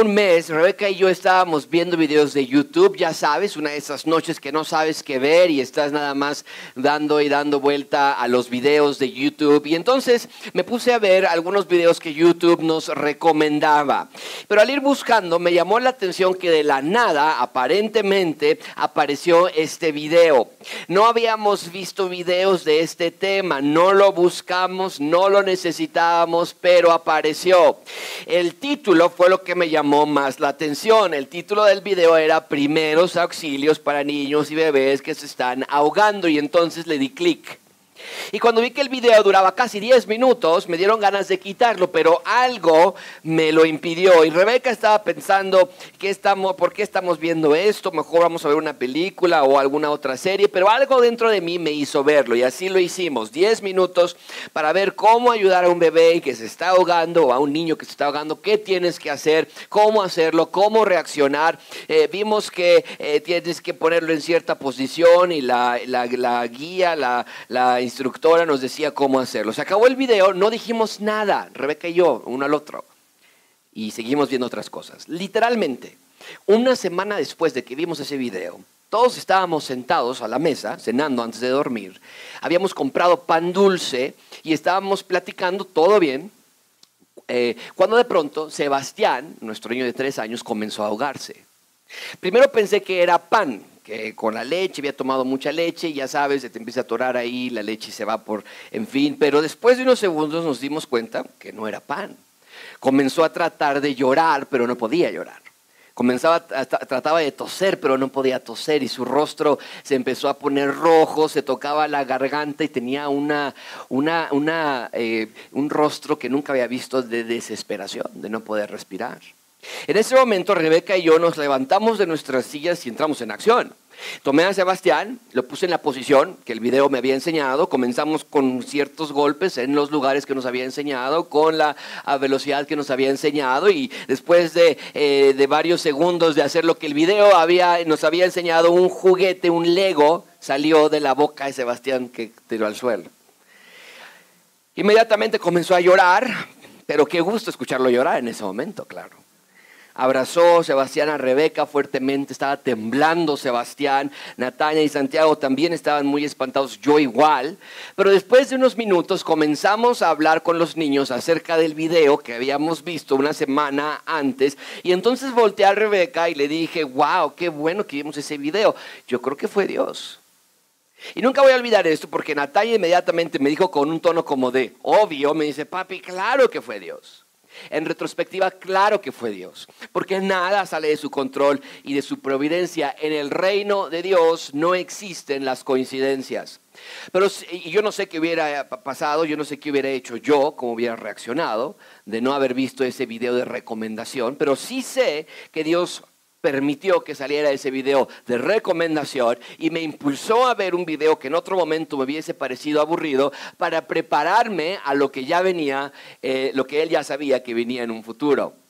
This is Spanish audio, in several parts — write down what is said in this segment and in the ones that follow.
un mes, Rebeca y yo estábamos viendo videos de YouTube, ya sabes, una de esas noches que no sabes qué ver y estás nada más dando y dando vuelta a los videos de YouTube. Y entonces me puse a ver algunos videos que YouTube nos recomendaba. Pero al ir buscando me llamó la atención que de la nada, aparentemente, apareció este video. No habíamos visto videos de este tema, no lo buscamos, no lo necesitábamos, pero apareció. El título fue lo que me llamó más la atención. El título del video era Primeros auxilios para niños y bebés que se están ahogando y entonces le di clic. Y cuando vi que el video duraba casi 10 minutos, me dieron ganas de quitarlo, pero algo me lo impidió. Y Rebeca estaba pensando, ¿qué estamos, ¿por qué estamos viendo esto? Mejor vamos a ver una película o alguna otra serie, pero algo dentro de mí me hizo verlo y así lo hicimos. 10 minutos para ver cómo ayudar a un bebé que se está ahogando o a un niño que se está ahogando, qué tienes que hacer, cómo hacerlo, cómo reaccionar. Eh, vimos que eh, tienes que ponerlo en cierta posición y la, la, guía, la, la instructora nos decía cómo hacerlo. Se acabó el video, no dijimos nada, Rebeca y yo, uno al otro. Y seguimos viendo otras cosas. Literalmente, una semana después de que vimos ese video, todos estábamos sentados a la mesa, cenando antes de dormir. Habíamos comprado pan dulce y estábamos platicando todo bien. Eh, cuando de pronto Sebastián, nuestro niño de tres años, comenzó a ahogarse. Primero pensé que era pan, que con la leche, había tomado mucha leche y ya sabes, se te empieza a atorar ahí, la leche se va por, en fin, pero después de unos segundos nos dimos cuenta que no era pan. Comenzó a tratar de llorar, pero no podía llorar. Comenzaba, trataba de toser, pero no podía toser y su rostro se empezó a poner rojo, se tocaba la garganta y tenía una, una, una eh, un rostro que nunca había visto de desesperación, de no poder respirar. En ese momento Rebeca y yo nos levantamos de nuestras sillas y entramos en acción. Tomé a Sebastián, lo puse en la posición que el video me había enseñado, comenzamos con ciertos golpes en los lugares que nos había enseñado, con la velocidad que nos había enseñado y después de, eh, de varios segundos de hacer lo que el video había, nos había enseñado, un juguete, un Lego, salió de la boca de Sebastián que tiró al suelo. Inmediatamente comenzó a llorar, pero qué gusto escucharlo llorar en ese momento, claro abrazó Sebastián a Rebeca fuertemente, estaba temblando Sebastián, Natalia y Santiago también estaban muy espantados, yo igual, pero después de unos minutos comenzamos a hablar con los niños acerca del video que habíamos visto una semana antes y entonces volteé a Rebeca y le dije, wow, qué bueno que vimos ese video, yo creo que fue Dios. Y nunca voy a olvidar esto porque Natalia inmediatamente me dijo con un tono como de obvio, me dice, papi, claro que fue Dios. En retrospectiva, claro que fue Dios, porque nada sale de su control y de su providencia. En el reino de Dios no existen las coincidencias. Pero yo no sé qué hubiera pasado, yo no sé qué hubiera hecho yo, cómo hubiera reaccionado de no haber visto ese video de recomendación, pero sí sé que Dios permitió que saliera ese video de recomendación y me impulsó a ver un video que en otro momento me hubiese parecido aburrido para prepararme a lo que ya venía, eh, lo que él ya sabía que venía en un futuro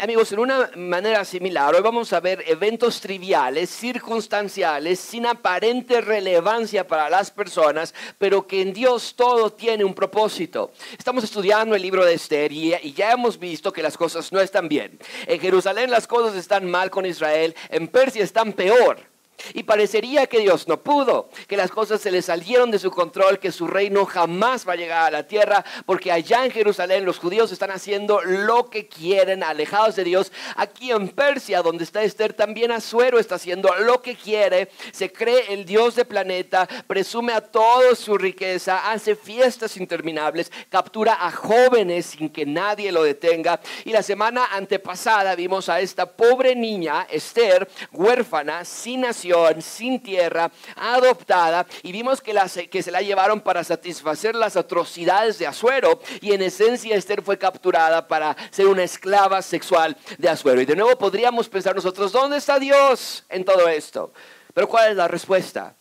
amigos, en una manera similar, hoy vamos a ver eventos triviales, circunstanciales, sin aparente relevancia para las personas, pero que en Dios todo tiene un propósito. Estamos estudiando el libro de Esther y, y ya hemos visto que las cosas no están bien. En Jerusalén las cosas están mal con Israel, en Persia están peor. Y parecería que Dios no pudo, que las cosas se le salieron de su control, que su reino jamás va a llegar a la tierra, porque allá en Jerusalén los judíos están haciendo lo que quieren, alejados de Dios. Aquí en Persia, donde está Esther, también Azuero está haciendo lo que quiere, se cree el Dios de planeta, presume a toda su riqueza, hace fiestas interminables, captura a jóvenes sin que nadie lo detenga. Y la semana antepasada vimos a esta pobre niña, Esther, huérfana, sin nación sin tierra, adoptada, y vimos que, que se la llevaron para satisfacer las atrocidades de Azuero, y en esencia Esther fue capturada para ser una esclava sexual de Azuero. Y de nuevo podríamos pensar nosotros, ¿dónde está Dios en todo esto? Pero ¿cuál es la respuesta?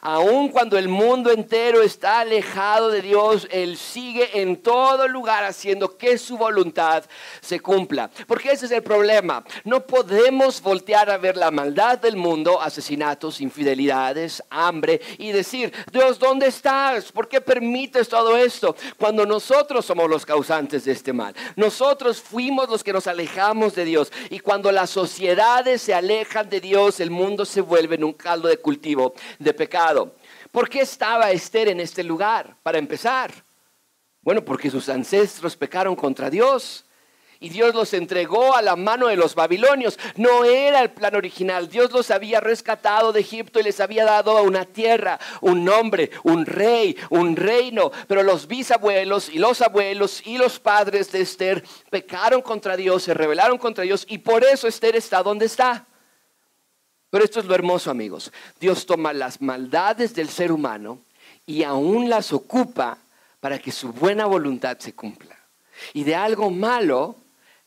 Aun cuando el mundo entero está alejado de Dios, Él sigue en todo lugar haciendo que su voluntad se cumpla. Porque ese es el problema. No podemos voltear a ver la maldad del mundo, asesinatos, infidelidades, hambre y decir, Dios, ¿dónde estás? ¿Por qué permites todo esto? Cuando nosotros somos los causantes de este mal. Nosotros fuimos los que nos alejamos de Dios. Y cuando las sociedades se alejan de Dios, el mundo se vuelve en un caldo de cultivo de pecado. ¿Por qué estaba Esther en este lugar? Para empezar. Bueno, porque sus ancestros pecaron contra Dios. Y Dios los entregó a la mano de los babilonios. No era el plan original. Dios los había rescatado de Egipto y les había dado una tierra, un nombre, un rey, un reino. Pero los bisabuelos y los abuelos y los padres de Esther pecaron contra Dios, se rebelaron contra Dios y por eso Esther está donde está. Pero esto es lo hermoso, amigos. Dios toma las maldades del ser humano y aún las ocupa para que su buena voluntad se cumpla. Y de algo malo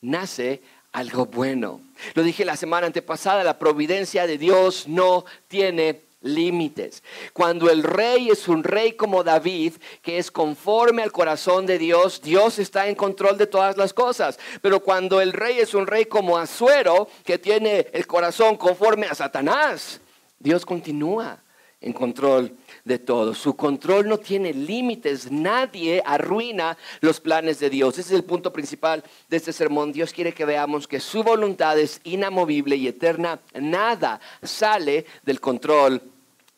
nace algo bueno. Lo dije la semana antepasada, la providencia de Dios no tiene límites. Cuando el rey es un rey como David, que es conforme al corazón de Dios, Dios está en control de todas las cosas. Pero cuando el rey es un rey como Azuero, que tiene el corazón conforme a Satanás, Dios continúa en control de todo. Su control no tiene límites. Nadie arruina los planes de Dios. Ese es el punto principal de este sermón. Dios quiere que veamos que su voluntad es inamovible y eterna. Nada sale del control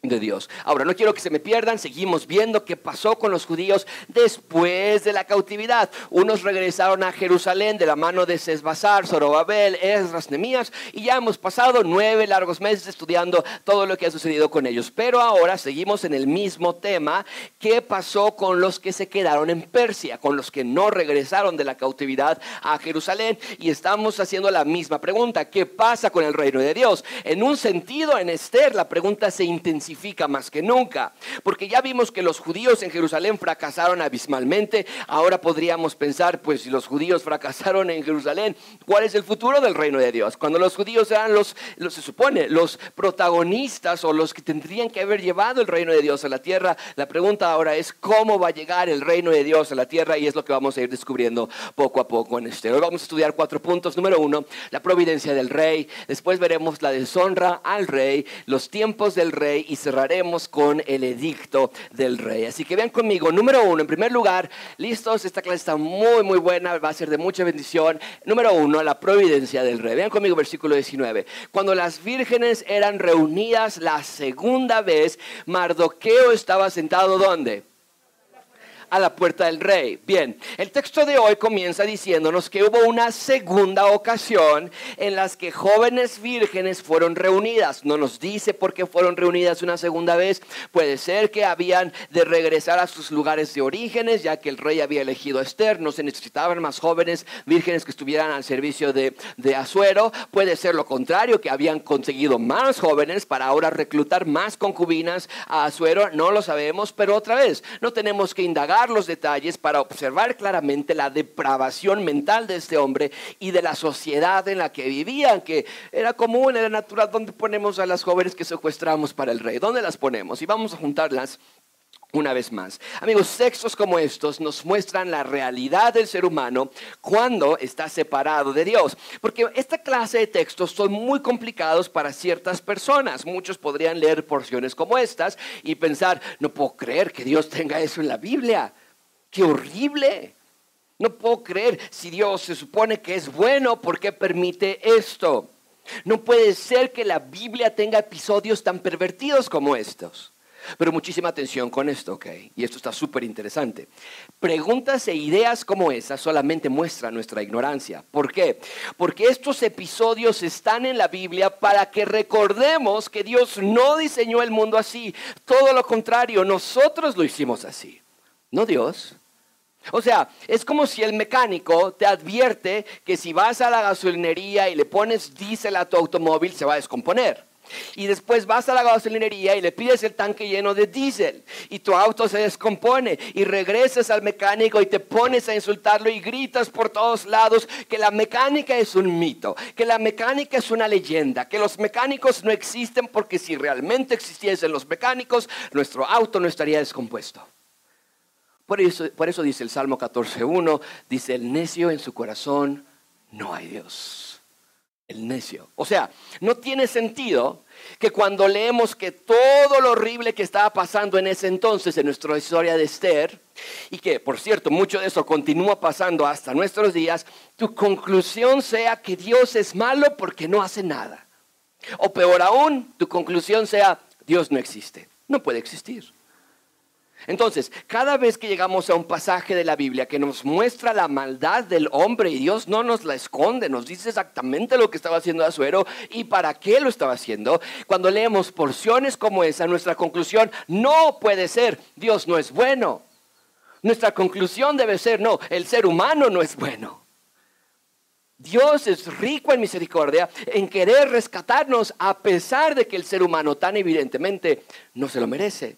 de Dios. Ahora, no quiero que se me pierdan, seguimos viendo qué pasó con los judíos después de la cautividad. Unos regresaron a Jerusalén de la mano de Sesbazar, Zorobabel, Esdras, Nemías, y ya hemos pasado nueve largos meses estudiando todo lo que ha sucedido con ellos. Pero ahora seguimos en el mismo tema, ¿qué pasó con los que se quedaron en Persia, con los que no regresaron de la cautividad a Jerusalén? Y estamos haciendo la misma pregunta, ¿qué pasa con el reino de Dios? En un sentido, en Esther, la pregunta se intensifica más que nunca. Porque ya vimos que los judíos en Jerusalén fracasaron abismalmente. Ahora podríamos pensar, pues si los judíos fracasaron en Jerusalén, ¿cuál es el futuro del reino de Dios? Cuando los judíos eran los, los se supone, los protagonistas o los que tendrían que haber llevado el reino de Dios a la tierra, la pregunta ahora es cómo va a llegar el reino de Dios a la tierra y es lo que vamos a ir descubriendo poco a poco en este. Hoy vamos a estudiar cuatro puntos. Número uno, la providencia del rey. Después veremos la deshonra al rey, los tiempos del rey y cerraremos con el edicto del rey. Así que vean conmigo, número uno, en primer lugar, listos, esta clase está muy, muy buena, va a ser de mucha bendición. Número uno, la providencia del rey. Vean conmigo versículo 19. Cuando las vírgenes eran reunidas la segunda vez, Mardoqueo estaba sentado ¿dónde? A la puerta del rey. Bien, el texto de hoy comienza diciéndonos que hubo una segunda ocasión en las que jóvenes vírgenes fueron reunidas. No nos dice por qué fueron reunidas una segunda vez. Puede ser que habían de regresar a sus lugares de orígenes, ya que el rey había elegido a Esther. No se necesitaban más jóvenes vírgenes que estuvieran al servicio de, de Azuero. Puede ser lo contrario, que habían conseguido más jóvenes para ahora reclutar más concubinas a Azuero. No lo sabemos, pero otra vez, no tenemos que indagar los detalles para observar claramente la depravación mental de este hombre y de la sociedad en la que vivían, que era común, era natural. ¿Dónde ponemos a las jóvenes que secuestramos para el rey? ¿Dónde las ponemos? Y vamos a juntarlas una vez más. Amigos, textos como estos nos muestran la realidad del ser humano cuando está separado de Dios. Porque esta clase de textos son muy complicados para ciertas personas. Muchos podrían leer porciones como estas y pensar, no puedo creer que Dios tenga eso en la Biblia. ¡Qué horrible! No puedo creer si Dios se supone que es bueno, ¿por qué permite esto? No puede ser que la Biblia tenga episodios tan pervertidos como estos. Pero muchísima atención con esto, ¿ok? Y esto está súper interesante. Preguntas e ideas como esas solamente muestran nuestra ignorancia. ¿Por qué? Porque estos episodios están en la Biblia para que recordemos que Dios no diseñó el mundo así. Todo lo contrario, nosotros lo hicimos así. No Dios. O sea, es como si el mecánico te advierte que si vas a la gasolinería y le pones diésel a tu automóvil, se va a descomponer. Y después vas a la gasolinería y le pides el tanque lleno de diésel y tu auto se descompone y regresas al mecánico y te pones a insultarlo y gritas por todos lados que la mecánica es un mito, que la mecánica es una leyenda, que los mecánicos no existen porque si realmente existiesen los mecánicos, nuestro auto no estaría descompuesto. Por eso, por eso dice el Salmo 14.1, dice, el necio en su corazón no hay Dios el necio. O sea, no tiene sentido que cuando leemos que todo lo horrible que estaba pasando en ese entonces en nuestra historia de Esther, y que por cierto mucho de eso continúa pasando hasta nuestros días, tu conclusión sea que Dios es malo porque no hace nada. O peor aún, tu conclusión sea Dios no existe. No puede existir. Entonces, cada vez que llegamos a un pasaje de la Biblia que nos muestra la maldad del hombre y Dios no nos la esconde, nos dice exactamente lo que estaba haciendo Azuero y para qué lo estaba haciendo, cuando leemos porciones como esa, nuestra conclusión no puede ser, Dios no es bueno. Nuestra conclusión debe ser, no, el ser humano no es bueno. Dios es rico en misericordia, en querer rescatarnos a pesar de que el ser humano tan evidentemente no se lo merece.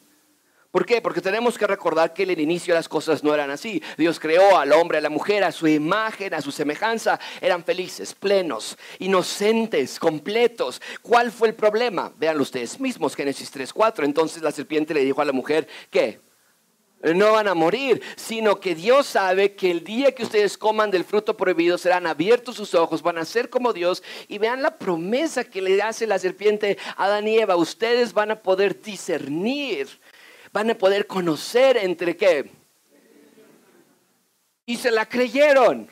¿Por qué? Porque tenemos que recordar que en el inicio las cosas no eran así. Dios creó al hombre, a la mujer, a su imagen, a su semejanza. Eran felices, plenos, inocentes, completos. ¿Cuál fue el problema? Vean ustedes mismos, Génesis 3.4. Entonces la serpiente le dijo a la mujer, ¿qué? no van a morir, sino que Dios sabe que el día que ustedes coman del fruto prohibido serán abiertos sus ojos, van a ser como Dios y vean la promesa que le hace la serpiente a Adán y Eva. Ustedes van a poder discernir van a poder conocer entre qué. Y se la creyeron.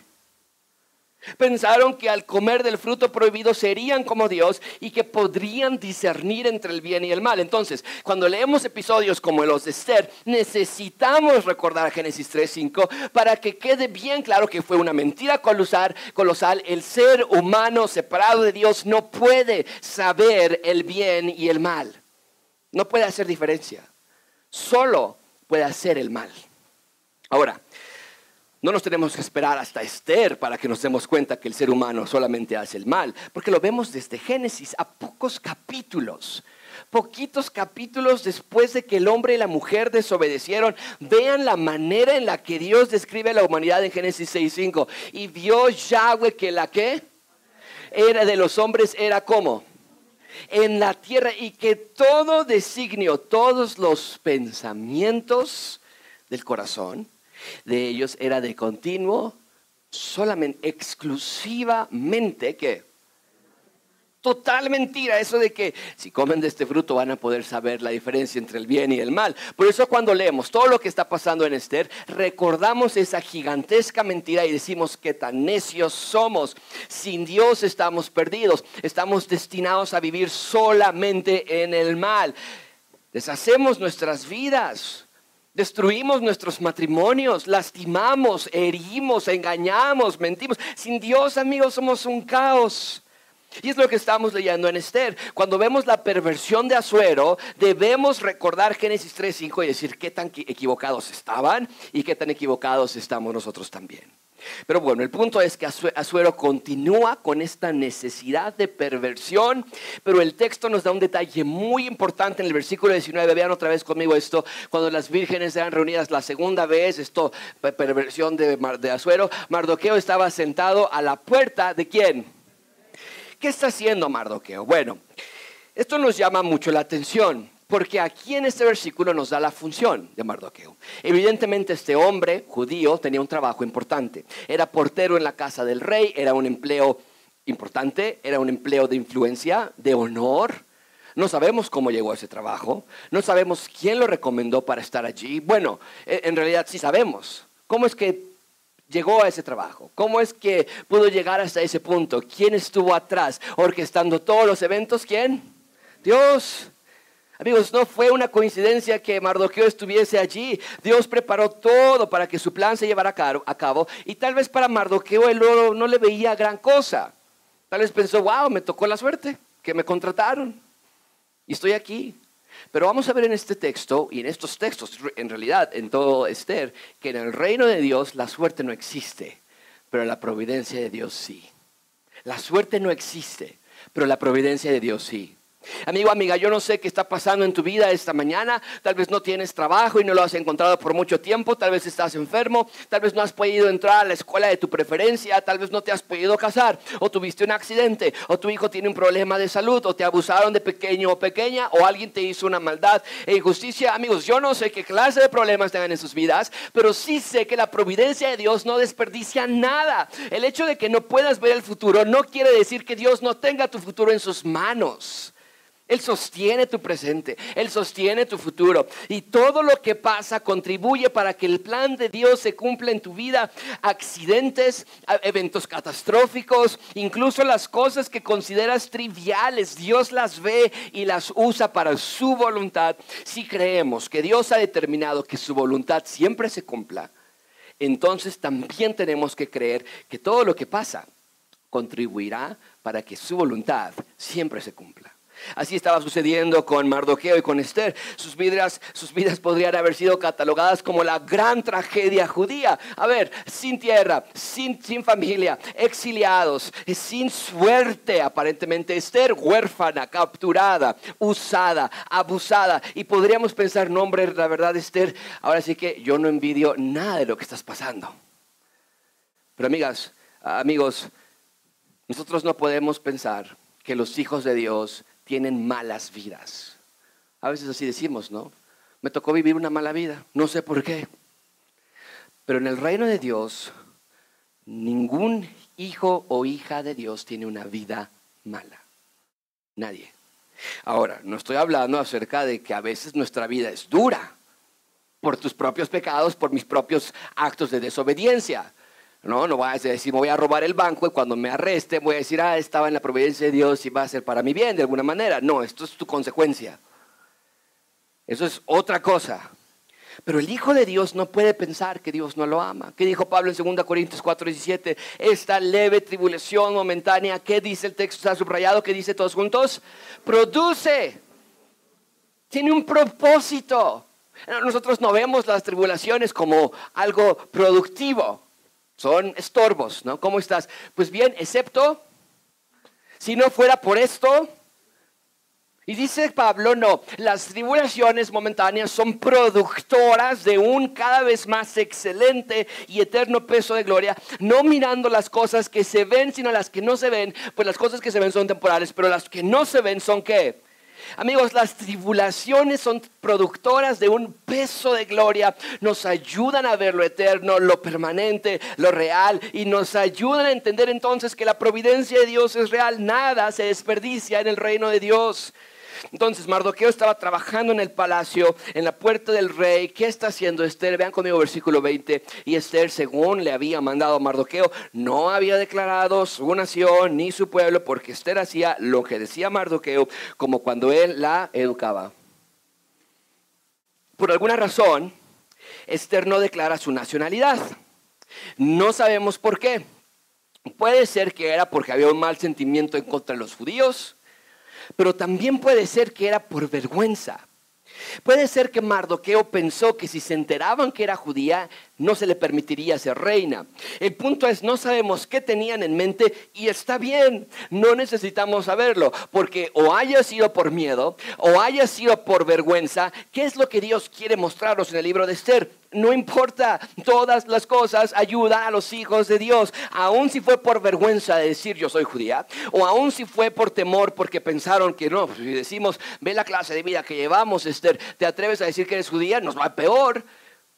Pensaron que al comer del fruto prohibido serían como Dios y que podrían discernir entre el bien y el mal. Entonces, cuando leemos episodios como los de Esther, necesitamos recordar Génesis 3.5 para que quede bien claro que fue una mentira colosal, colosal. El ser humano separado de Dios no puede saber el bien y el mal. No puede hacer diferencia solo puede hacer el mal. Ahora, no nos tenemos que esperar hasta Esther para que nos demos cuenta que el ser humano solamente hace el mal, porque lo vemos desde Génesis a pocos capítulos. Poquitos capítulos después de que el hombre y la mujer desobedecieron, vean la manera en la que Dios describe a la humanidad en Génesis 6.5. Y vio Yahweh que la que era de los hombres era como en la tierra y que todo designio, todos los pensamientos del corazón de ellos era de continuo, solamente, exclusivamente que Total mentira eso de que si comen de este fruto van a poder saber la diferencia entre el bien y el mal. Por eso cuando leemos todo lo que está pasando en Esther, recordamos esa gigantesca mentira y decimos que tan necios somos. Sin Dios estamos perdidos. Estamos destinados a vivir solamente en el mal. Deshacemos nuestras vidas. Destruimos nuestros matrimonios, lastimamos, herimos, engañamos, mentimos. Sin Dios, amigos, somos un caos. Y es lo que estamos leyendo en Esther. Cuando vemos la perversión de Azuero, debemos recordar Génesis 3.5 y decir qué tan equivocados estaban y qué tan equivocados estamos nosotros también. Pero bueno, el punto es que Azuero continúa con esta necesidad de perversión, pero el texto nos da un detalle muy importante en el versículo 19. Vean otra vez conmigo esto, cuando las vírgenes eran reunidas la segunda vez, esto, perversión de, de Azuero, Mardoqueo estaba sentado a la puerta de quién? ¿Qué está haciendo Mardoqueo? Bueno, esto nos llama mucho la atención, porque aquí en este versículo nos da la función de Mardoqueo. Evidentemente este hombre judío tenía un trabajo importante. Era portero en la casa del rey, era un empleo importante, era un empleo de influencia, de honor. No sabemos cómo llegó a ese trabajo, no sabemos quién lo recomendó para estar allí. Bueno, en realidad sí sabemos. ¿Cómo es que llegó a ese trabajo? ¿Cómo es que pudo llegar hasta ese punto? ¿Quién estuvo atrás orquestando todos los eventos? ¿Quién? Dios. Amigos, no fue una coincidencia que Mardoqueo estuviese allí. Dios preparó todo para que su plan se llevara a cabo. Y tal vez para Mardoqueo él no, no le veía gran cosa. Tal vez pensó, wow, me tocó la suerte, que me contrataron. Y estoy aquí. Pero vamos a ver en este texto y en estos textos, en realidad en todo Esther, que en el reino de Dios la suerte no existe, pero la providencia de Dios sí. La suerte no existe, pero la providencia de Dios sí. Amigo, amiga, yo no sé qué está pasando en tu vida esta mañana. Tal vez no tienes trabajo y no lo has encontrado por mucho tiempo. Tal vez estás enfermo. Tal vez no has podido entrar a la escuela de tu preferencia. Tal vez no te has podido casar. O tuviste un accidente. O tu hijo tiene un problema de salud. O te abusaron de pequeño o pequeña. O alguien te hizo una maldad e injusticia. Amigos, yo no sé qué clase de problemas tengan en sus vidas. Pero sí sé que la providencia de Dios no desperdicia nada. El hecho de que no puedas ver el futuro no quiere decir que Dios no tenga tu futuro en sus manos. Él sostiene tu presente, Él sostiene tu futuro. Y todo lo que pasa contribuye para que el plan de Dios se cumpla en tu vida. Accidentes, eventos catastróficos, incluso las cosas que consideras triviales, Dios las ve y las usa para su voluntad. Si creemos que Dios ha determinado que su voluntad siempre se cumpla, entonces también tenemos que creer que todo lo que pasa contribuirá para que su voluntad siempre se cumpla. Así estaba sucediendo con Mardoqueo y con Esther. Sus vidas, sus vidas podrían haber sido catalogadas como la gran tragedia judía. A ver, sin tierra, sin, sin familia, exiliados, sin suerte, aparentemente Esther, huérfana, capturada, usada, abusada. Y podríamos pensar, no hombre, la verdad Esther, ahora sí que yo no envidio nada de lo que estás pasando. Pero amigas, amigos, nosotros no podemos pensar que los hijos de Dios tienen malas vidas. A veces así decimos, ¿no? Me tocó vivir una mala vida, no sé por qué. Pero en el reino de Dios, ningún hijo o hija de Dios tiene una vida mala. Nadie. Ahora, no estoy hablando acerca de que a veces nuestra vida es dura por tus propios pecados, por mis propios actos de desobediencia. No, no voy a decir, me voy a robar el banco y cuando me arreste voy a decir, ah, estaba en la providencia de Dios y va a ser para mi bien de alguna manera. No, esto es tu consecuencia. Eso es otra cosa. Pero el Hijo de Dios no puede pensar que Dios no lo ama. ¿Qué dijo Pablo en 2 Corintios 4, 17? Esta leve tribulación momentánea, ¿qué dice el texto? Está subrayado, ¿qué dice todos juntos? Produce. Tiene un propósito. Nosotros no vemos las tribulaciones como algo productivo. Son estorbos, ¿no? ¿Cómo estás? Pues bien, excepto si no fuera por esto. Y dice Pablo, no, las tribulaciones momentáneas son productoras de un cada vez más excelente y eterno peso de gloria, no mirando las cosas que se ven, sino las que no se ven, pues las cosas que se ven son temporales, pero las que no se ven son qué? Amigos, las tribulaciones son productoras de un peso de gloria, nos ayudan a ver lo eterno, lo permanente, lo real y nos ayudan a entender entonces que la providencia de Dios es real, nada se desperdicia en el reino de Dios. Entonces Mardoqueo estaba trabajando en el palacio, en la puerta del rey. ¿Qué está haciendo Esther? Vean conmigo versículo 20. Y Esther, según le había mandado a Mardoqueo, no había declarado su nación ni su pueblo, porque Esther hacía lo que decía Mardoqueo, como cuando él la educaba. Por alguna razón, Esther no declara su nacionalidad. No sabemos por qué. Puede ser que era porque había un mal sentimiento en contra de los judíos pero también puede ser que era por vergüenza. Puede ser que Mardoqueo pensó que si se enteraban que era judía, no se le permitiría ser reina. El punto es, no sabemos qué tenían en mente y está bien, no necesitamos saberlo, porque o haya sido por miedo o haya sido por vergüenza, ¿qué es lo que Dios quiere mostrarnos en el libro de Esther? No importa, todas las cosas ayudan a los hijos de Dios, aun si fue por vergüenza de decir yo soy judía, o aun si fue por temor porque pensaron que no, si decimos, ve la clase de vida que llevamos, Esther, te atreves a decir que eres judía, nos va peor.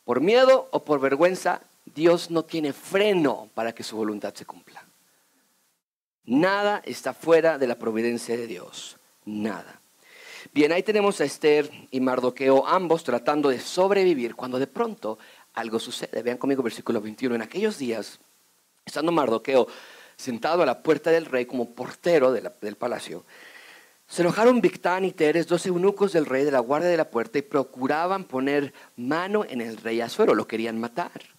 Por miedo o por vergüenza, Dios no tiene freno para que su voluntad se cumpla. Nada está fuera de la providencia de Dios, nada. Bien, ahí tenemos a Esther y Mardoqueo, ambos tratando de sobrevivir cuando de pronto algo sucede. Vean conmigo versículo 21. En aquellos días, estando Mardoqueo sentado a la puerta del rey como portero del palacio, se enojaron Victán y Teres, dos eunucos del rey de la guardia de la puerta, y procuraban poner mano en el rey Azuero, lo querían matar.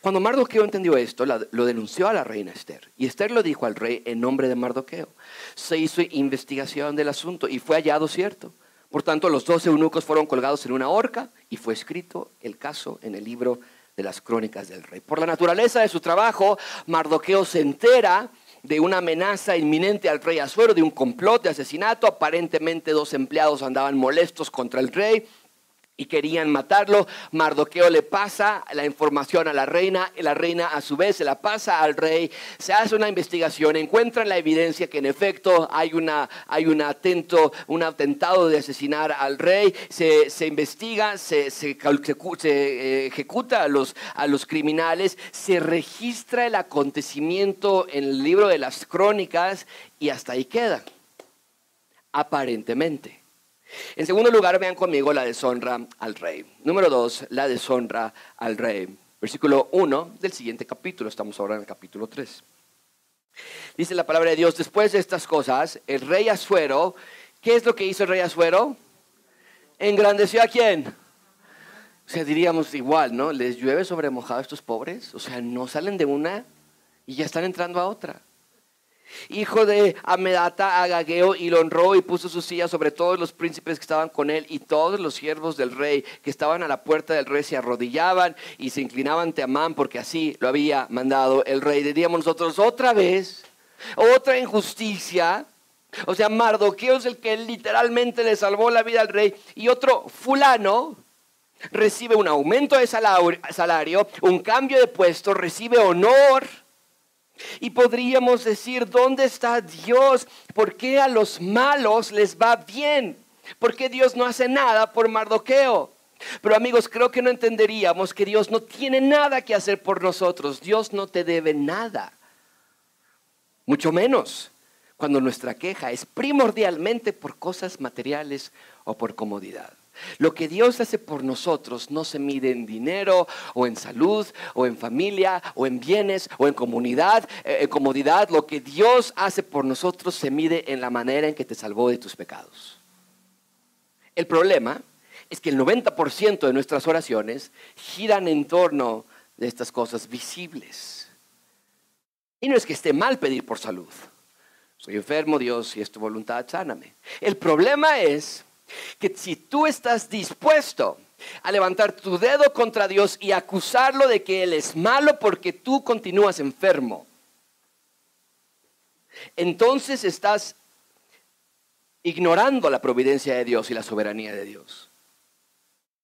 Cuando Mardoqueo entendió esto, lo denunció a la reina Esther. Y Esther lo dijo al rey en nombre de Mardoqueo. Se hizo investigación del asunto y fue hallado cierto. Por tanto, los dos eunucos fueron colgados en una horca y fue escrito el caso en el libro de las crónicas del rey. Por la naturaleza de su trabajo, Mardoqueo se entera de una amenaza inminente al rey Azuero, de un complot de asesinato. Aparentemente dos empleados andaban molestos contra el rey y querían matarlo. Mardoqueo le pasa la información a la reina y la reina a su vez se la pasa al rey. Se hace una investigación, encuentran la evidencia que en efecto hay, una, hay un, atento, un atentado de asesinar al rey. Se, investiga, se, se, eh, ejecuta a los, a los criminales, se registra el acontecimiento en el libro de las crónicas y hasta ahí queda, aparentemente. En segundo lugar, vean conmigo la deshonra al rey. Número dos, la deshonra al rey. Versículo 1 del siguiente capítulo, estamos ahora en el capítulo 3. Dice la palabra de Dios, después de estas cosas, el rey Asuero, ¿qué es lo que hizo el rey Asuero? Engrandeció a quién? O sea, diríamos igual, ¿no? Les llueve sobre mojado a estos pobres, o sea, no salen de una y ya están entrando a otra hijo de Amedata Agageo, y lo honró y puso su silla sobre todos los príncipes que estaban con él, y todos los siervos del rey que estaban a la puerta del rey se arrodillaban y se inclinaban ante Amán, porque así lo había mandado el rey. Diríamos nosotros, otra vez, otra injusticia. O sea, Mardoqueo es el que literalmente le salvó la vida al rey, y otro fulano recibe un aumento de salario, un cambio de puesto, recibe honor y podríamos decir, ¿dónde está Dios? ¿Por qué a los malos les va bien? ¿Por qué Dios no hace nada por Mardoqueo? Pero amigos, creo que no entenderíamos que Dios no tiene nada que hacer por nosotros. Dios no te debe nada. Mucho menos cuando nuestra queja es primordialmente por cosas materiales o por comodidad. Lo que Dios hace por nosotros no se mide en dinero o en salud o en familia o en bienes o en comunidad, eh, en comodidad. Lo que Dios hace por nosotros se mide en la manera en que te salvó de tus pecados. El problema es que el 90% de nuestras oraciones giran en torno de estas cosas visibles. Y no es que esté mal pedir por salud. Soy enfermo, Dios, si es tu voluntad, sáname. El problema es que si tú estás dispuesto a levantar tu dedo contra Dios y acusarlo de que Él es malo porque tú continúas enfermo, entonces estás ignorando la providencia de Dios y la soberanía de Dios.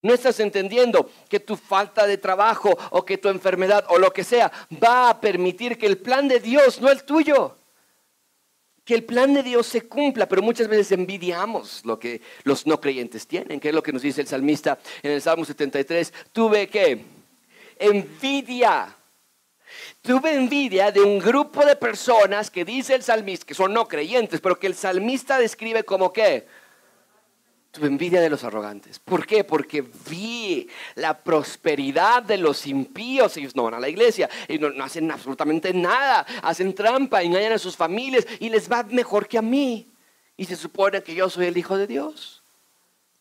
No estás entendiendo que tu falta de trabajo o que tu enfermedad o lo que sea va a permitir que el plan de Dios, no el tuyo, que el plan de Dios se cumpla, pero muchas veces envidiamos lo que los no creyentes tienen, que es lo que nos dice el salmista en el Salmo 73. Tuve que envidia. Tuve envidia de un grupo de personas que dice el salmista, que son no creyentes, pero que el salmista describe como que Tuve envidia de los arrogantes. ¿Por qué? Porque vi la prosperidad de los impíos. Ellos no van a la iglesia, y no, no, hacen absolutamente nada, hacen trampa, engañan a sus familias y les va mejor que a mí. Y se supone que yo soy el hijo de Dios,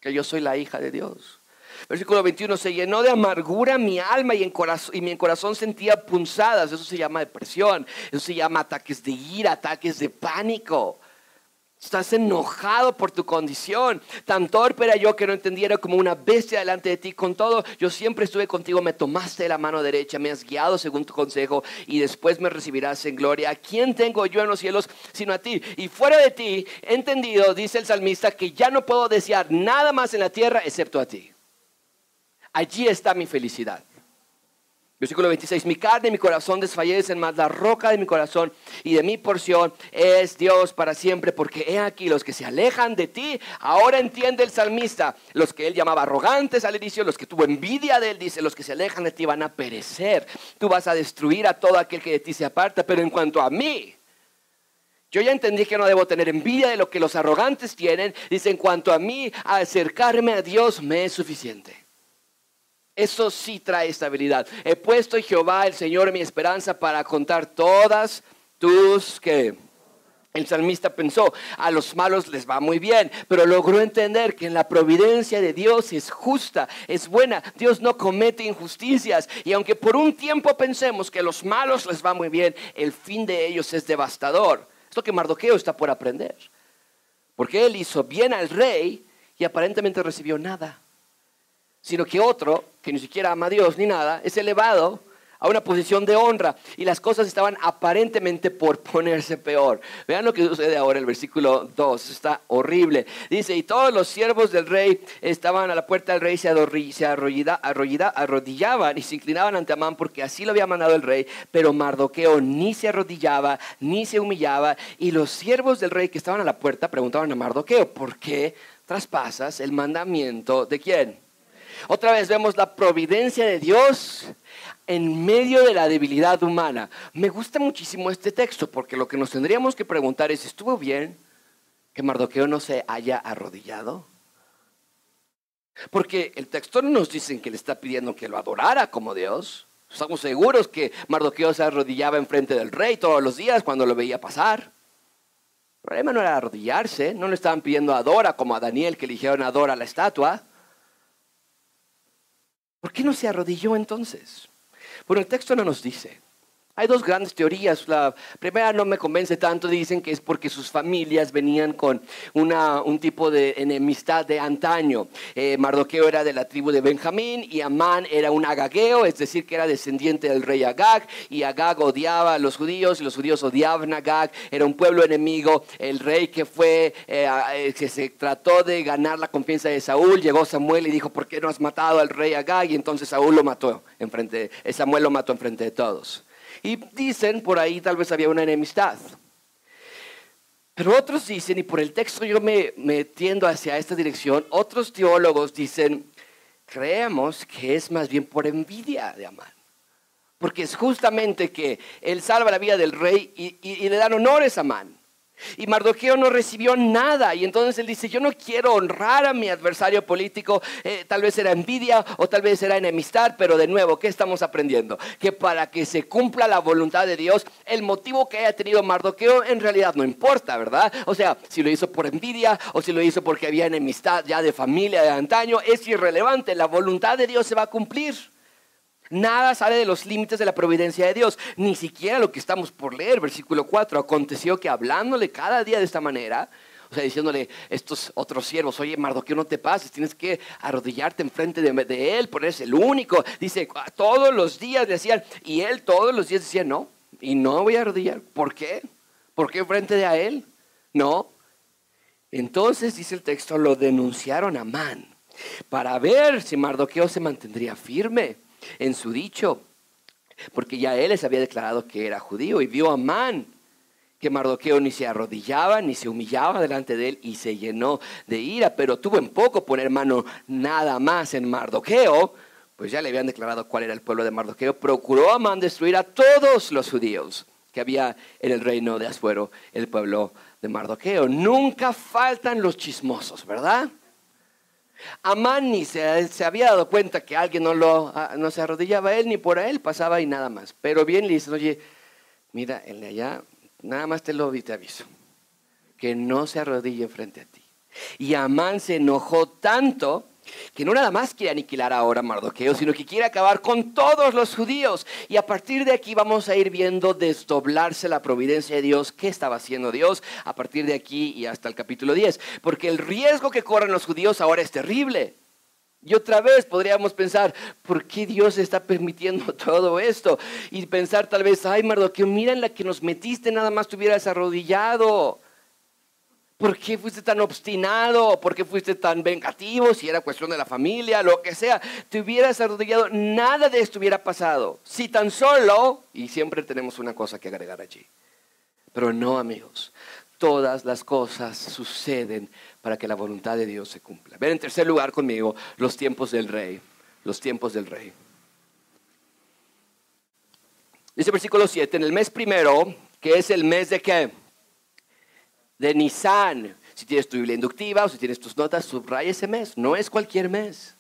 que yo soy la hija de Dios. Versículo 21, se llenó de amargura mi alma y, en corazón, y mi corazón sentía punzadas. Eso se llama depresión, eso se llama ataques de ira, ataques de pánico. Estás enojado por tu condición. Tan torpe era yo que no entendiera como una bestia delante de ti. Con todo, yo siempre estuve contigo, me tomaste de la mano derecha, me has guiado según tu consejo y después me recibirás en gloria. ¿A quién tengo yo en los cielos sino a ti? Y fuera de ti, entendido, dice el salmista, que ya no puedo desear nada más en la tierra excepto a ti. Allí está mi felicidad. Versículo 26, mi carne y mi corazón desfallecen, más la roca de mi corazón y de mi porción es Dios para siempre, porque he aquí los que se alejan de ti, ahora entiende el salmista, los que él llamaba arrogantes al inicio, los que tuvo envidia de él, dice, los que se alejan de ti van a perecer, tú vas a destruir a todo aquel que de ti se aparta, pero en cuanto a mí, yo ya entendí que no debo tener envidia de lo que los arrogantes tienen, dice, en cuanto a mí, acercarme a Dios me es suficiente. Eso sí trae estabilidad. He puesto en Jehová, el Señor, mi esperanza para contar todas tus que... El salmista pensó, a los malos les va muy bien, pero logró entender que en la providencia de Dios es justa, es buena. Dios no comete injusticias. Y aunque por un tiempo pensemos que a los malos les va muy bien, el fin de ellos es devastador. Es lo que Mardoqueo está por aprender. Porque él hizo bien al rey y aparentemente recibió nada sino que otro, que ni siquiera ama a Dios ni nada, es elevado a una posición de honra y las cosas estaban aparentemente por ponerse peor. Vean lo que sucede ahora, el versículo 2, está horrible. Dice, y todos los siervos del rey estaban a la puerta del rey, se, se arrodillaban y se inclinaban ante Amán porque así lo había mandado el rey, pero Mardoqueo ni se arrodillaba ni se humillaba y los siervos del rey que estaban a la puerta preguntaban a Mardoqueo, ¿por qué traspasas el mandamiento de quién? Otra vez vemos la providencia de Dios en medio de la debilidad humana. Me gusta muchísimo este texto porque lo que nos tendríamos que preguntar es, ¿estuvo bien que Mardoqueo no se haya arrodillado? Porque el texto no nos dice que le está pidiendo que lo adorara como Dios. Estamos seguros que Mardoqueo se arrodillaba enfrente del rey todos los días cuando lo veía pasar. El problema no era arrodillarse, no le estaban pidiendo adora como a Daniel que eligieron adora la estatua. ¿Por qué no se arrodilló entonces? Bueno, el texto no nos dice. Hay dos grandes teorías. La primera no me convence tanto, dicen que es porque sus familias venían con una, un tipo de enemistad de antaño. Eh, Mardoqueo era de la tribu de Benjamín y Amán era un agageo, es decir, que era descendiente del rey Agag y Agag odiaba a los judíos y los judíos odiaban a Agag, era un pueblo enemigo. El rey que fue, eh, eh, que se trató de ganar la confianza de Saúl, llegó Samuel y dijo, ¿por qué no has matado al rey Agag? Y entonces Saúl lo mató, enfrente, Samuel lo mató enfrente de todos. Y dicen, por ahí tal vez había una enemistad. Pero otros dicen, y por el texto yo me, me tiendo hacia esta dirección, otros teólogos dicen, creemos que es más bien por envidia de Amán. Porque es justamente que él salva la vida del rey y, y le dan honores a Amán. Y Mardoqueo no recibió nada. Y entonces él dice, yo no quiero honrar a mi adversario político. Eh, tal vez era envidia o tal vez era enemistad. Pero de nuevo, ¿qué estamos aprendiendo? Que para que se cumpla la voluntad de Dios, el motivo que haya tenido Mardoqueo en realidad no importa, ¿verdad? O sea, si lo hizo por envidia o si lo hizo porque había enemistad ya de familia de antaño, es irrelevante. La voluntad de Dios se va a cumplir. Nada sale de los límites de la providencia de Dios, ni siquiera lo que estamos por leer, versículo 4. Aconteció que hablándole cada día de esta manera, o sea, diciéndole estos otros siervos, oye, Mardoqueo, no te pases, tienes que arrodillarte enfrente de, de él, porque eres el único. Dice, todos los días decían, y él todos los días decía, no, y no voy a arrodillar. ¿Por qué? ¿Por qué frente de a él? No. Entonces, dice el texto, lo denunciaron a Man para ver si Mardoqueo se mantendría firme en su dicho, porque ya él les había declarado que era judío y vio a Man que Mardoqueo ni se arrodillaba ni se humillaba delante de él y se llenó de ira, pero tuvo en poco poner mano nada más en Mardoqueo, pues ya le habían declarado cuál era el pueblo de Mardoqueo, procuró Amán destruir a todos los judíos que había en el reino de Asuero, el pueblo de Mardoqueo. Nunca faltan los chismosos, ¿verdad? Amán ni se, se, había dado cuenta que alguien no, lo, ah, no se arrodillaba a él ni por él, pasaba y nada más. Pero bien le dice, oye, mira, el de allá, nada más te lo te aviso, que no se arrodille frente a ti. Y Amán se enojó tanto que no nada más quiere aniquilar ahora a Mardoqueo, sino que quiere acabar con todos los judíos. Y a partir de aquí vamos a ir viendo desdoblarse la providencia de Dios, qué estaba haciendo Dios a partir de aquí y hasta el capítulo 10. Porque el riesgo que corren los judíos ahora es terrible. Y otra vez podríamos pensar, ¿por qué Dios está permitiendo todo esto? Y pensar tal vez, ay Mardoqueo, mira en la que nos metiste, nada más te arrodillado. ¿Por qué fuiste tan obstinado? ¿Por qué fuiste tan vengativo? Si era cuestión de la familia, lo que sea. Te hubieras arrodillado, nada de esto hubiera pasado. Si tan solo, y siempre tenemos una cosa que agregar allí. Pero no, amigos. Todas las cosas suceden para que la voluntad de Dios se cumpla. Ven en tercer lugar conmigo los tiempos del rey. Los tiempos del rey. Dice versículo 7, en el mes primero, que es el mes de qué? De Nisan. Si tienes tu Biblia inductiva o si tienes tus notas, subraya ese mes. No es cualquier mes.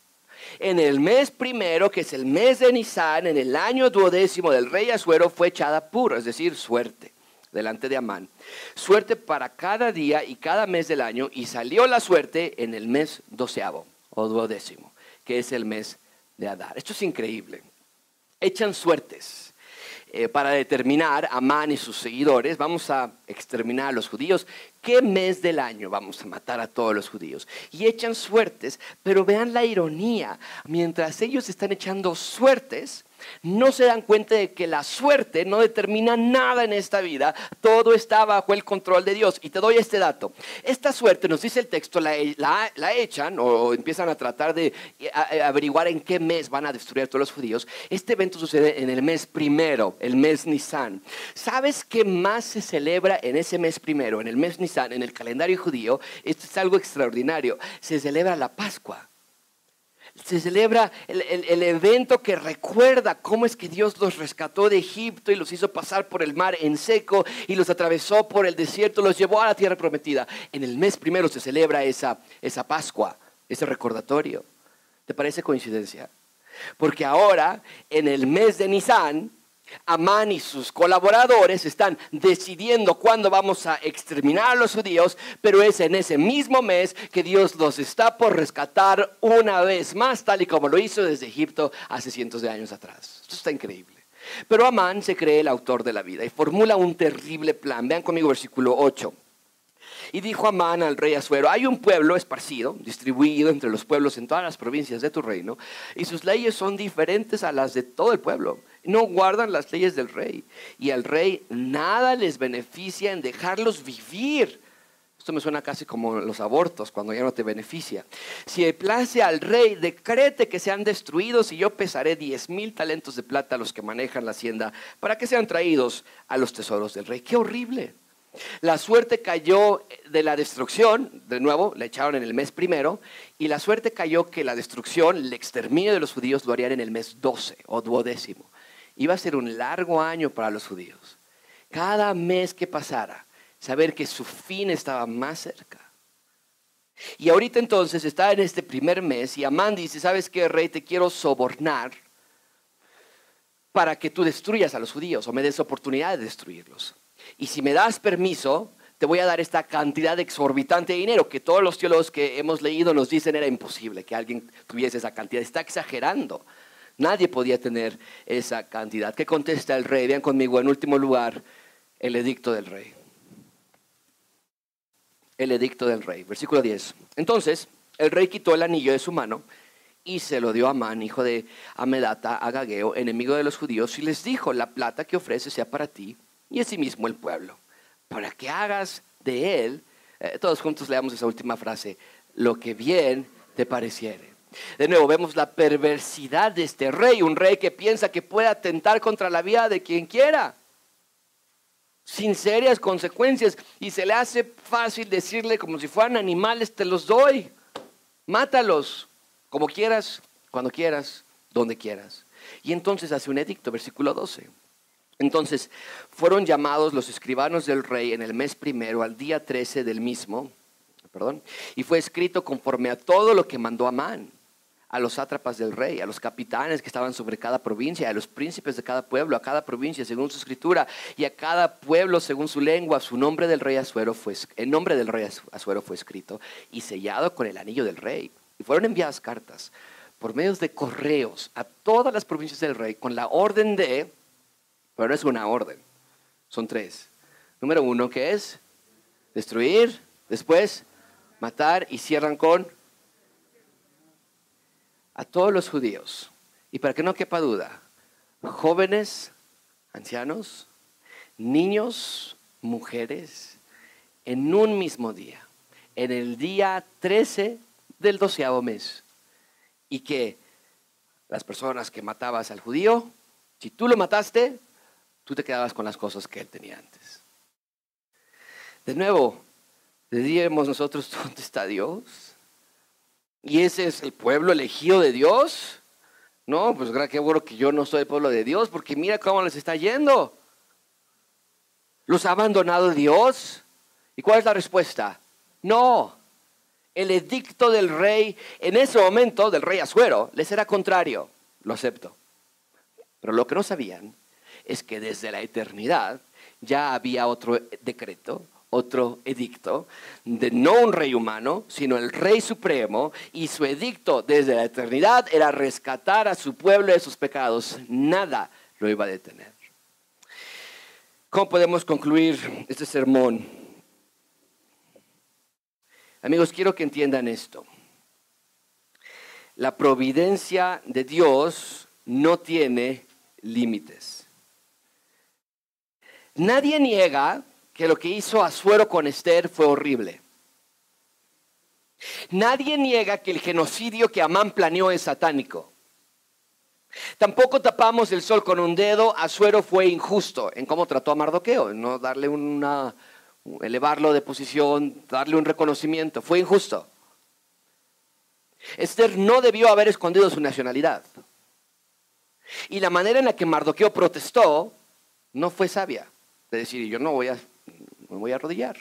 En el mes primero, que es el mes de Nisan, en el año duodécimo del rey Asuero, fue echada puro, es decir, suerte, delante de Amán. Suerte para cada día y cada mes del año, y salió la suerte en el mes doceavo o duodécimo, que es el mes de Adar. Esto es increíble. Echan suertes eh, para determinar a Amán y sus seguidores, vamos a exterminar a los judíos. ¿Qué mes del año vamos a matar a todos los judíos? Y echan suertes, pero vean la ironía. Mientras ellos están echando suertes, no se dan cuenta de que la suerte no determina nada en esta vida, todo está bajo el control de Dios. Y te doy este dato. Esta suerte, nos dice el texto, la, echan o empiezan a tratar de averiguar en qué mes van a destruir todos los judíos. Este evento sucede en el mes primero, el mes Nisan. ¿Sabes qué más se celebra en ese mes primero, en el mes Nisan, en el calendario judío? Esto es algo extraordinario. Se celebra la Pascua se celebra el, evento que recuerda cómo es que Dios los rescató de Egipto y los hizo pasar por el mar en seco y los atravesó por el desierto, los llevó a la tierra prometida. En el mes primero se celebra esa, esa Pascua, ese recordatorio. ¿Te parece coincidencia? Porque ahora, en el mes de Nisan, Amán y sus colaboradores están decidiendo cuándo vamos a exterminar a los judíos, pero es en ese mismo mes que Dios los está por rescatar una vez más, tal y como lo hizo desde Egipto hace cientos de años atrás. Esto está increíble. Pero Amán se cree el autor de la vida y formula un terrible plan. Vean conmigo versículo 8. Y dijo Amán al rey Asuero, hay un pueblo esparcido, distribuido entre los pueblos en todas las provincias de tu reino, y sus leyes son diferentes a las de todo el pueblo no guardan las leyes del rey. Y al rey nada les beneficia en dejarlos vivir. Esto me suena casi como los abortos, cuando ya no te beneficia. Si place al rey, decrete que sean destruidos y yo pesaré diez mil talentos de plata a los que manejan la hacienda para que sean traídos a los tesoros del rey. ¡Qué horrible! La suerte cayó de la destrucción, de nuevo, la echaron en el mes primero, y la suerte cayó que la destrucción, el exterminio de los judíos lo harían en el mes 12 o duodécimo. Iba a ser un largo año para los judíos. Cada mes que pasara, saber que su fin estaba más cerca. Y ahorita entonces está en este primer mes y Amán dice, ¿sabes qué, rey? Te quiero sobornar para que tú destruyas a los judíos o me des oportunidad de destruirlos. Y si me das permiso, te voy a dar esta cantidad exorbitante de dinero que todos los teólogos que hemos leído nos dicen era imposible que alguien tuviese esa cantidad. Está exagerando. Nadie podía tener esa cantidad. ¿Qué contesta el rey? Vean conmigo, en último lugar, el edicto del rey. El edicto del rey. Versículo 10. Entonces, el rey quitó el anillo de su mano y se lo dio a Amán, hijo de Amedata, Agageo, enemigo de los judíos, y les dijo, la plata que ofrece sea para ti y asimismo el pueblo, para que hagas de él, eh, todos juntos leamos esa última frase, lo que bien te pareciere. De nuevo, vemos la perversidad de este rey, un rey que piensa que puede atentar contra la vida de quien quiera, sin serias consecuencias, y se le hace fácil decirle como si fueran animales, te los doy, mátalos, como quieras, cuando quieras, donde quieras. Y entonces hace un edicto, versículo 12. Entonces fueron llamados los escribanos del rey en el mes primero, al día 13 del mismo, perdón, y fue escrito conforme a todo lo que mandó Amán a los sátrapas del rey, a los capitanes que estaban sobre cada provincia, a los príncipes de cada pueblo, a cada provincia según su escritura y a cada pueblo según su lengua. Su nombre del rey Asuero fue, el nombre del rey Asuero fue escrito y sellado con el anillo del rey. Y fueron enviadas cartas por medios de correos a todas las provincias del rey con la orden de, pero no es una orden, son tres. Número uno, que es destruir, después matar y cierran con a todos los judíos. Y para que no quepa duda, jóvenes, ancianos, niños, mujeres, en un mismo día, en el día 13 del doceavo mes. Y que las personas que matabas al judío, si tú lo mataste, tú te quedabas con las cosas que él tenía antes. De nuevo, diríamos nosotros, ¿dónde está Dios? ¿Y ese es el pueblo elegido de Dios? No, pues qué bueno que yo no soy el pueblo de Dios, porque mira cómo les está yendo. ¿Los ha abandonado Dios? ¿Y cuál es la respuesta? No. El edicto del rey, en ese momento, del rey Azuero, les era contrario. Lo acepto. Pero lo que no sabían es que desde la eternidad ya había otro decreto, otro edicto de no un rey humano, sino el rey supremo, y su edicto desde la eternidad era rescatar a su pueblo de sus pecados. Nada lo iba a detener. ¿Cómo podemos concluir este sermón? Amigos, quiero que entiendan esto. La providencia de Dios no tiene límites. Nadie niega que lo que hizo Azuero con Esther fue horrible. Nadie niega que el genocidio que Amán planeó es satánico. Tampoco tapamos el sol con un dedo. Azuero fue injusto en cómo trató a Mardoqueo, no darle una, elevarlo de posición, darle un reconocimiento. Fue injusto. Esther no debió haber escondido su nacionalidad. Y la manera en la que Mardoqueo protestó no fue sabia. De decir, yo no voy a, voy a arrodillar.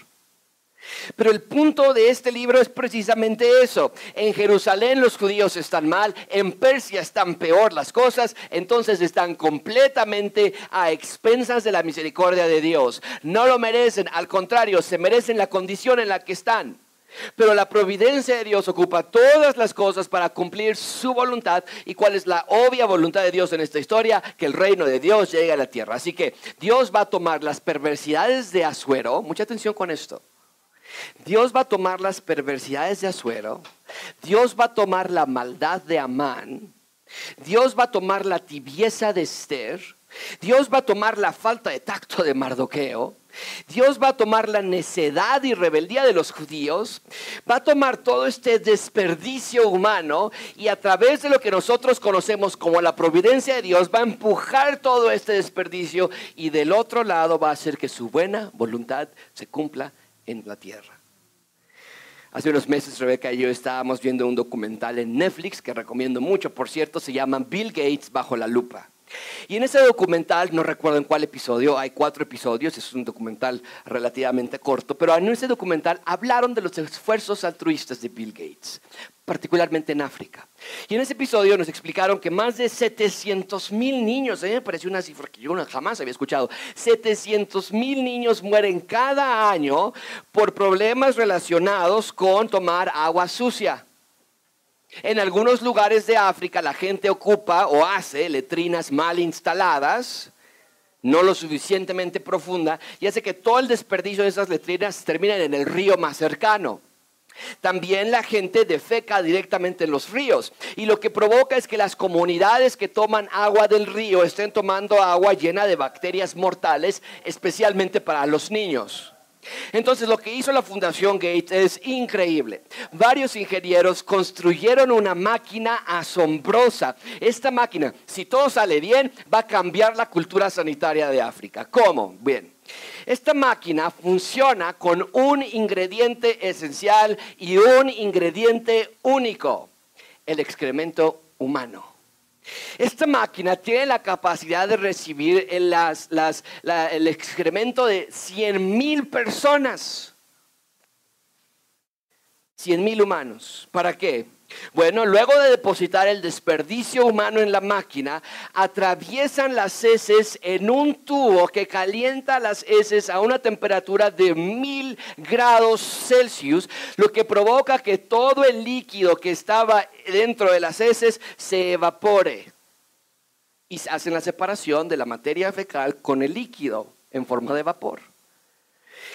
Pero el punto de este libro es precisamente eso. En Jerusalén los judíos están mal, en Persia están peor las cosas, entonces están completamente a expensas de la misericordia de Dios. No lo merecen, al contrario, se merecen la condición en la que están. Pero la providencia de Dios ocupa todas las cosas para cumplir su voluntad. ¿Y cuál es la obvia voluntad de Dios en esta historia? Que el reino de Dios llegue a la tierra. Así que Dios va a tomar las perversidades de Azuero. Mucha atención con esto. Dios va a tomar las perversidades de Azuero. Dios va a tomar la maldad de Amán. Dios va a tomar la tibieza de Esther. Dios va a tomar la falta de tacto de Mardoqueo. Dios va a tomar la necedad y rebeldía de los judíos, va a tomar todo este desperdicio humano y a través de lo que nosotros conocemos como la providencia de Dios va a empujar todo este desperdicio y del otro lado va a hacer que su buena voluntad se cumpla en la tierra. Hace unos meses Rebeca y yo estábamos viendo un documental en Netflix que recomiendo mucho, por cierto, se llama Bill Gates bajo la lupa. Y en ese documental, no recuerdo en cuál episodio, hay cuatro episodios, es un documental relativamente corto, pero en ese documental hablaron de los esfuerzos altruistas de Bill Gates, particularmente en África. Y en ese episodio nos explicaron que más de 700 mil niños, a mí me pareció una cifra que yo jamás había escuchado, 700 mil niños mueren cada año por problemas relacionados con tomar agua sucia. En algunos lugares de África la gente ocupa o hace letrinas mal instaladas, no lo suficientemente profunda, y hace que todo el desperdicio de esas letrinas termine en el río más cercano. También la gente defeca directamente en los ríos y lo que provoca es que las comunidades que toman agua del río estén tomando agua llena de bacterias mortales, especialmente para los niños. Entonces lo que hizo la Fundación Gates es increíble. Varios ingenieros construyeron una máquina asombrosa. Esta máquina, si todo sale bien, va a cambiar la cultura sanitaria de África. ¿Cómo? Bien. Esta máquina funciona con un ingrediente esencial y un ingrediente único, el excremento humano. Esta máquina tiene la capacidad de recibir el, excremento de 100 mil personas. 100 mil humanos. ¿Para qué? Bueno, luego de depositar el desperdicio humano en la máquina, atraviesan las heces en un tubo que calienta las heces a una temperatura de mil grados Celsius, lo que provoca que todo el líquido que estaba dentro de las heces se evapore. Y hacen la separación de la materia fecal con el líquido en forma de vapor.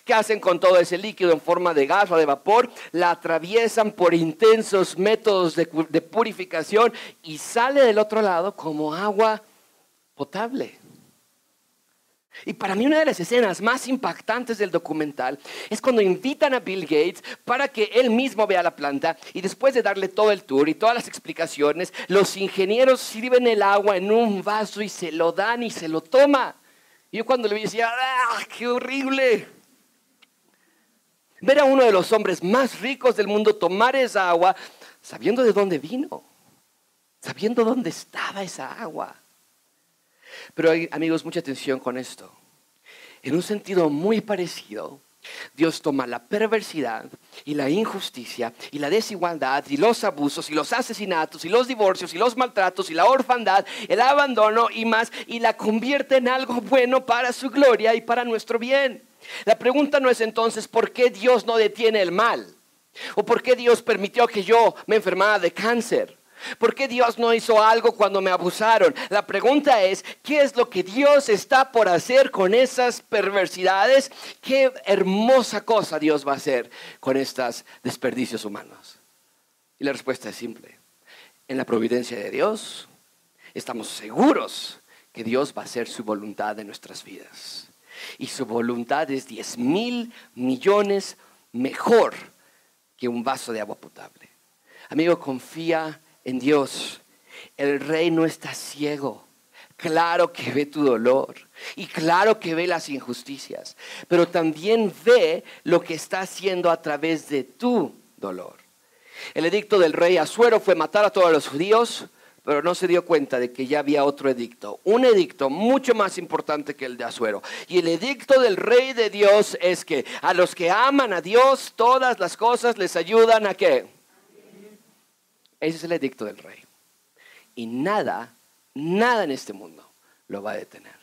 ¿Qué hacen con todo ese líquido en forma de gas o de vapor? La atraviesan por intensos métodos de, purificación y sale del otro lado como agua potable. Y para mí una de las escenas más impactantes del documental es cuando invitan a Bill Gates para que él mismo vea la planta y después de darle todo el tour y todas las explicaciones, los ingenieros sirven el agua en un vaso y se lo dan y se lo toma. Y yo cuando le vi decía, ¡ah, qué horrible! Ver a uno de los hombres más ricos del mundo tomar esa agua sabiendo de dónde vino, sabiendo dónde estaba esa agua. Pero amigos, mucha atención con esto. En un sentido muy parecido, Dios toma la perversidad y la injusticia y la desigualdad y los abusos y los asesinatos y los divorcios y los maltratos y la orfandad, el abandono y más y la convierte en algo bueno para su gloria y para nuestro bien. La pregunta no es entonces por qué Dios no detiene el mal o por qué Dios permitió que yo me enfermara de cáncer. ¿Por qué Dios no hizo algo cuando me abusaron? La pregunta es, ¿qué es lo que Dios está por hacer con esas perversidades? ¿Qué hermosa cosa Dios va a hacer con estos desperdicios humanos? Y la respuesta es simple. En la providencia de Dios estamos seguros que Dios va a hacer su voluntad en nuestras vidas. Y su voluntad es 10 mil millones mejor que un vaso de agua potable. Amigo, confía en Dios. El rey no está ciego. Claro que ve tu dolor y claro que ve las injusticias, pero también ve lo que está haciendo a través de tu dolor. El edicto del rey Asuero fue matar a todos los judíos, pero no se dio cuenta de que ya había otro edicto, un edicto mucho más importante que el de Asuero. Y el edicto del rey de Dios es que a los que aman a Dios, todas las cosas les ayudan a qué. Ese es el edicto del rey. Y nada nada en este mundo lo va a detener.